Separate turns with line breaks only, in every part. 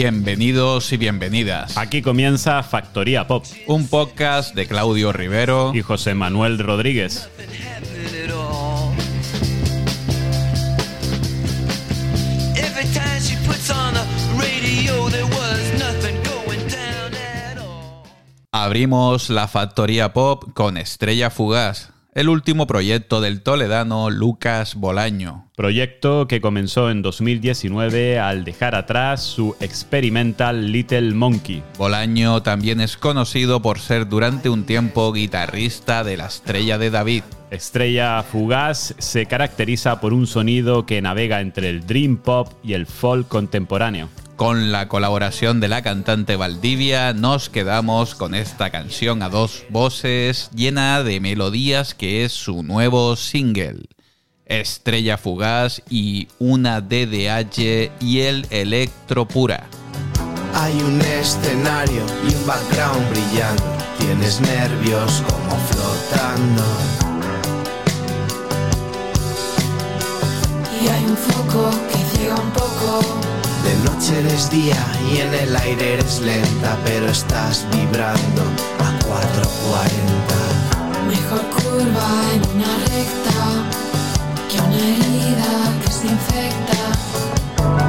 Bienvenidos y bienvenidas.
Aquí comienza Factoría Pop.
Un podcast de Claudio Rivero
y José Manuel Rodríguez.
Abrimos la Factoría Pop con Estrella Fugaz, el último proyecto del toledano Lucas Bolaño.
Proyecto que comenzó en 2019 al dejar atrás su experimental Little Monkey.
Bolaño también es conocido por ser durante un tiempo guitarrista de la Estrella de David.
Estrella Fugaz se caracteriza por un sonido que navega entre el dream pop y el folk contemporáneo.
Con la colaboración de la cantante Valdivia nos quedamos con esta canción a dos voces llena de melodías que es su nuevo single. Estrella Fugaz y una DDH y el Electro Pura.
Hay un escenario y un background brillando. Tienes nervios como flotando.
Y hay un foco que llega un poco
de noche eres día y en el aire eres lenta, pero estás vibrando a 440.
Mejor curva en una recta que una herida que se infecta,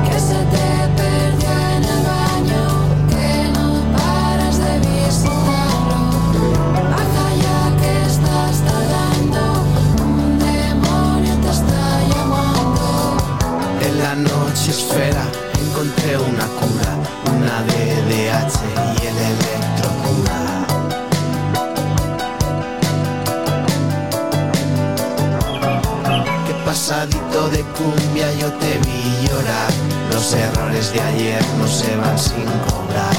que se te perdió en el baño, que no paras de visitarlo. Baja ya que estás tardando, un demonio te está llamando.
En la noche esfera encontré una cura, una DDH y el electrocura. Qué pasadito de cumbia yo te vi llorar. Los errores de ayer no se van sin cobrar.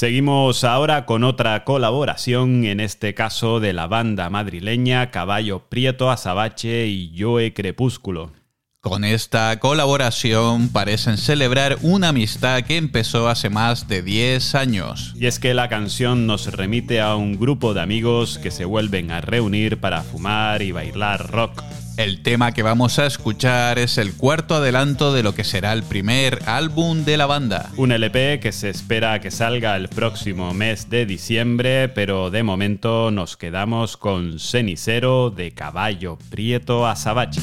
Seguimos ahora con otra colaboración, en este caso de la banda madrileña Caballo Prieto Azabache y Joe Crepúsculo.
Con esta colaboración parecen celebrar una amistad que empezó hace más de 10 años.
Y es que la canción nos remite a un grupo de amigos que se vuelven a reunir para fumar y bailar rock.
El tema que vamos a escuchar es el cuarto adelanto de lo que será el primer álbum de la banda.
Un LP que se espera que salga el próximo mes de diciembre, pero de momento nos quedamos con Cenicero de Caballo Prieto Azabache.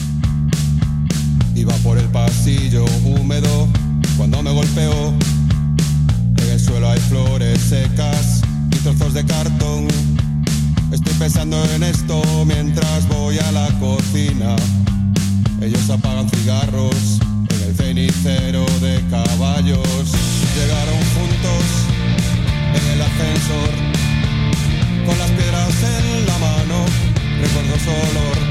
Iba por el pasillo húmedo cuando me golpeó. En el suelo hay flores secas y trozos de cartón. Estoy pensando en esto mientras voy a la cocina. Ellos apagan cigarros en el cenicero de caballos. Llegaron juntos en el ascensor con las piedras en la mano. Recuerdo su olor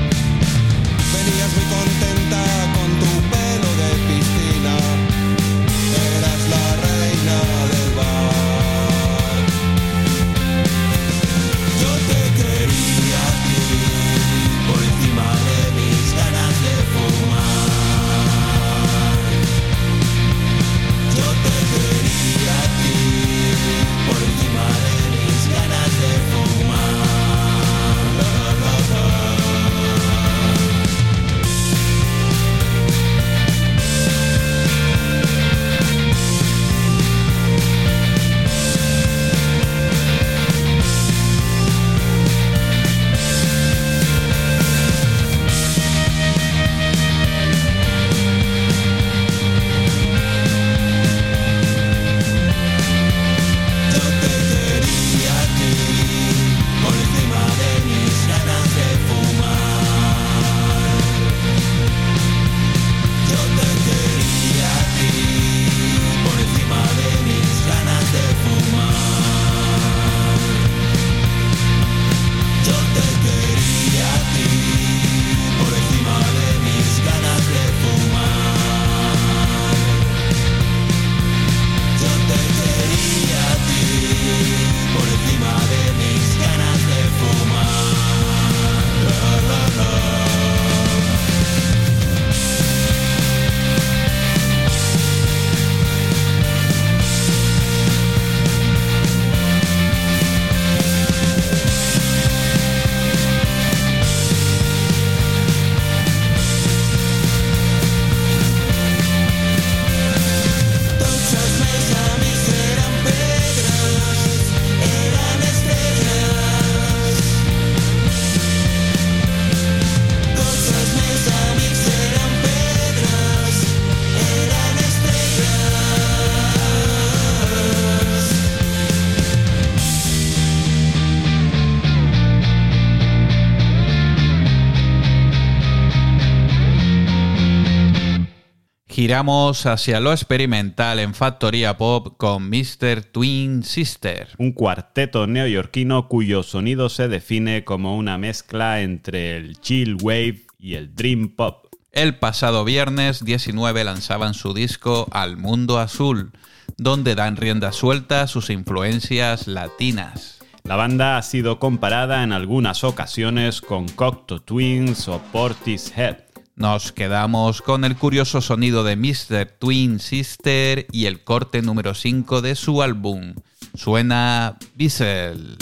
Giramos hacia lo experimental en Factoría Pop con Mr. Twin Sister.
Un cuarteto neoyorquino cuyo sonido se define como una mezcla entre el chill wave y el dream pop.
El pasado viernes 19 lanzaban su disco Al Mundo Azul, donde dan rienda suelta a sus influencias latinas.
La banda ha sido comparada en algunas ocasiones con Cocteau Twins o Portishead,
nos quedamos con el curioso sonido de Mr. Twin Sister y el corte número 5 de su álbum. Suena Bissell.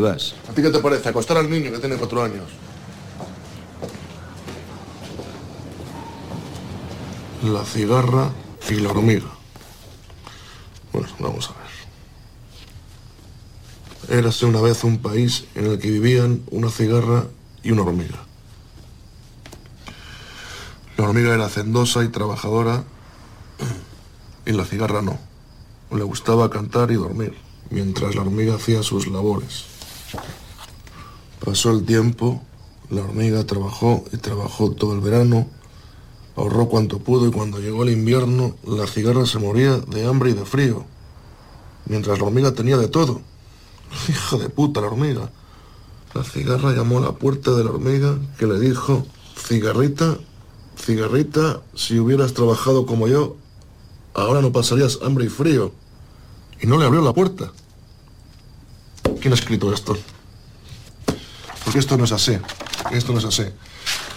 Vas?
¿A ti qué te parece? Acostar al niño que tiene cuatro años. La cigarra y la hormiga. Bueno, vamos a ver. Érase una vez un país en el que vivían una cigarra y una hormiga. La hormiga era hacendosa y trabajadora y la cigarra no. Le gustaba cantar y dormir, mientras la hormiga hacía sus labores. Pasó el tiempo, la hormiga trabajó y trabajó todo el verano, ahorró cuanto pudo y cuando llegó el invierno, la cigarra se moría de hambre y de frío, mientras la hormiga tenía de todo. Hija de puta la hormiga. La cigarra llamó a la puerta de la hormiga que le dijo, cigarrita, cigarrita, si hubieras trabajado como yo, ahora no pasarías hambre y frío. Y no le abrió la puerta. ¿Quién ha escrito esto? Porque esto no es así. Esto no es así.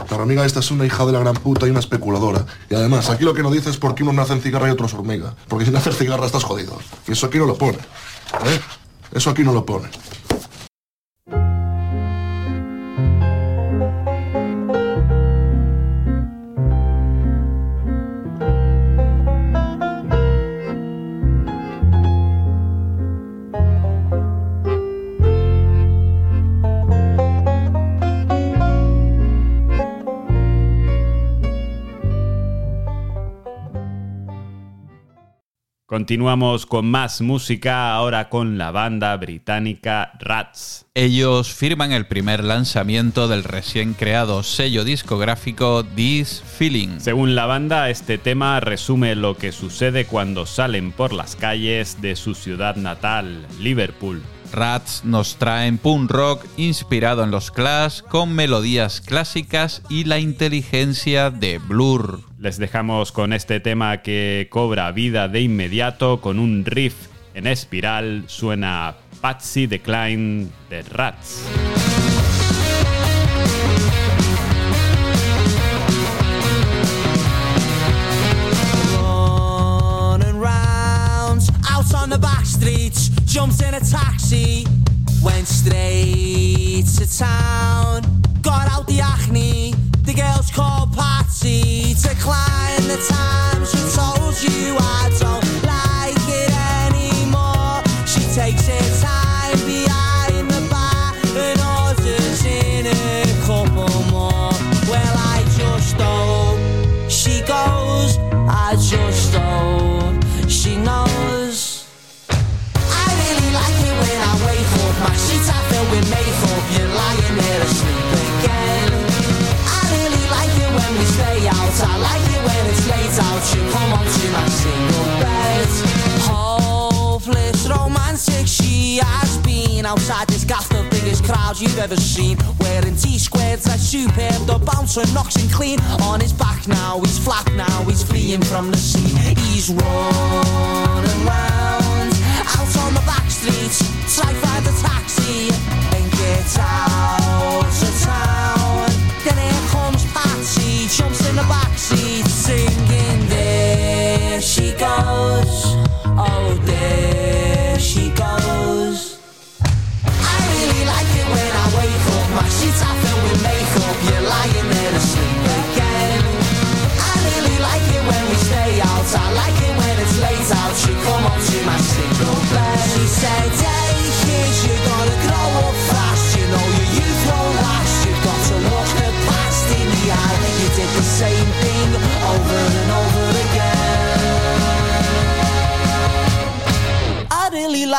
La hormiga esta es una hija de la gran puta y una especuladora. Y además, aquí lo que no dice es por qué unos nacen cigarra y otros hormiga. Porque sin hacer cigarra estás jodido. Y eso aquí no lo pone. ¿eh? Eso aquí no lo pone.
Continuamos con más música, ahora con la banda británica Rats.
Ellos firman el primer lanzamiento del recién creado sello discográfico This Feeling.
Según la banda, este tema resume lo que sucede cuando salen por las calles de su ciudad natal, Liverpool.
Rats nos traen punk rock inspirado en los Clash con melodías clásicas y la inteligencia de Blur.
Les dejamos con este tema que cobra vida de inmediato con un riff en espiral, suena Patsy Decline de Rats.
running round out on the back streets. Jumped in a taxi, went straight to town. Got out the acne, the girl's called Patsy. climb the times she told you I don't are filled with. You're lying there asleep again. I really like it when we stay out. I like it when it's late out. You come onto my single bed. Hopeless romantic, she has been outside this gas, the biggest crowd you've ever seen. Wearing T squares, that superb. The bouncer knocks him clean. On his back now, he's flat now, he's fleeing from the scene. He's running round on the back streets. Try find a taxi and get out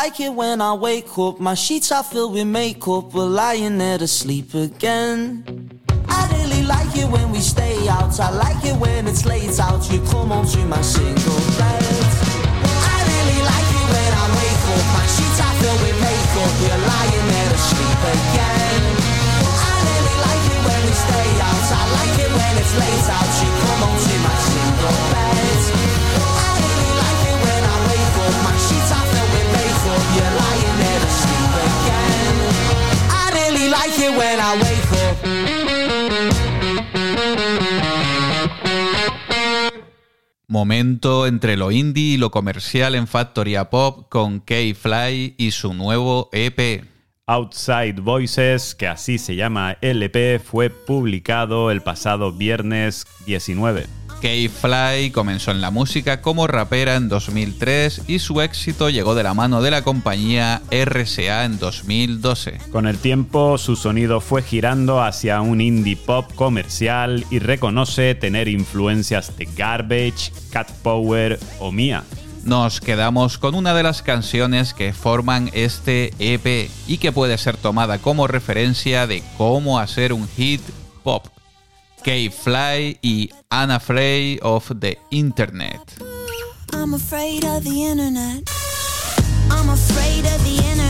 like it when I wake up. My sheets are filled with makeup. We're lying there to sleep again. I really like it when we stay out. I like it when it's late out. You come home to my single bed. I really like it when I wake up. My sheets are filled with makeup. We're lying there to sleep again. I really like it when we stay out. I like it when it's late out. You come home to my single bed. Really like it when I wake up.
Momento entre lo indie y lo comercial en Factoria Pop con K-Fly y su nuevo EP.
Outside Voices, que así se llama el EP, fue publicado el pasado viernes 19.
K-Fly comenzó en la música como rapera en 2003 y su éxito llegó de la mano de la compañía RCA en 2012.
Con el tiempo, su sonido fue girando hacia un indie pop comercial y reconoce tener influencias de Garbage, Cat Power o Mia.
Nos quedamos con una de las canciones que forman este EP y que puede ser tomada como referencia de cómo hacer un hit pop. K-Fly y Unafraid of the Internet.
I'm afraid of the internet. I'm afraid of the internet.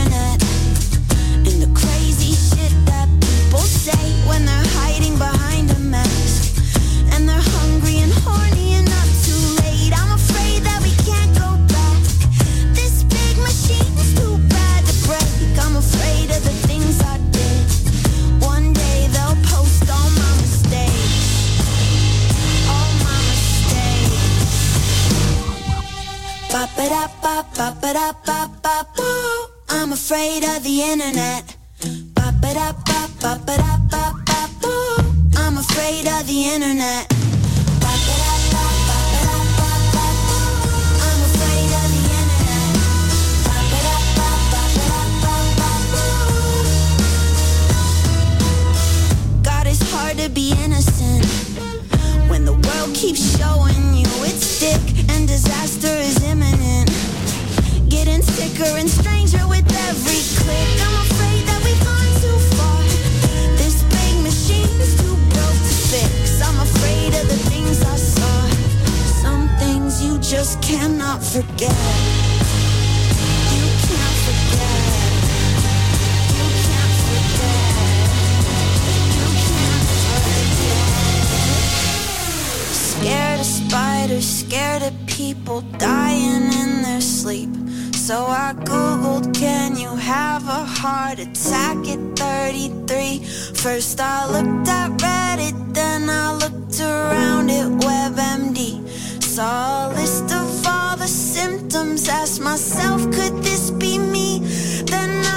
Forget. You can't forget, you can't forget, you can't forget Scared of spiders, scared of people dying in their sleep. So I googled, can you have a heart attack at 33? First I looked at Reddit, then I looked around at WebMD. Saw a list of symptoms, asked myself, could this be me? Then I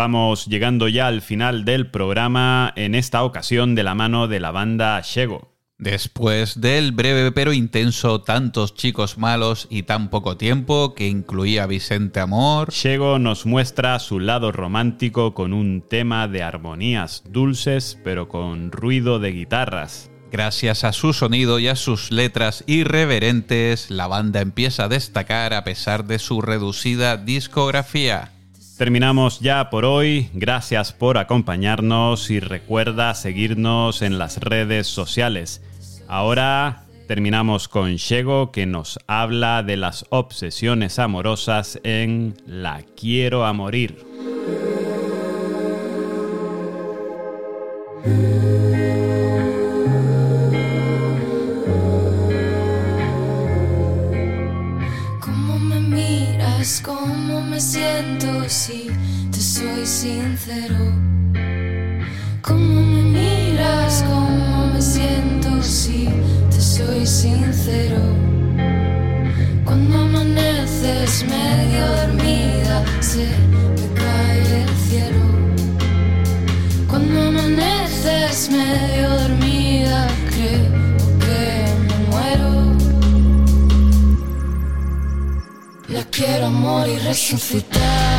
Vamos llegando ya al final del programa, en esta ocasión de la mano de la banda Shego.
Después del breve pero intenso Tantos chicos malos y tan poco tiempo que incluía Vicente Amor,
Shego nos muestra su lado romántico con un tema de armonías dulces pero con ruido de guitarras.
Gracias a su sonido y a sus letras irreverentes, la banda empieza a destacar a pesar de su reducida discografía.
Terminamos ya por hoy, gracias por acompañarnos y recuerda seguirnos en las redes sociales. Ahora terminamos con Shego que nos habla de las obsesiones amorosas en La quiero a morir.
¿Cómo me miras? ¿Cómo me siento si te soy sincero? ¿Cómo me miras? ¿Cómo me siento si te soy sincero? Cuando amaneces medio dormida se me cae el cielo. Cuando amaneces medio dormida creo que me muero. La quiero morir resucitar.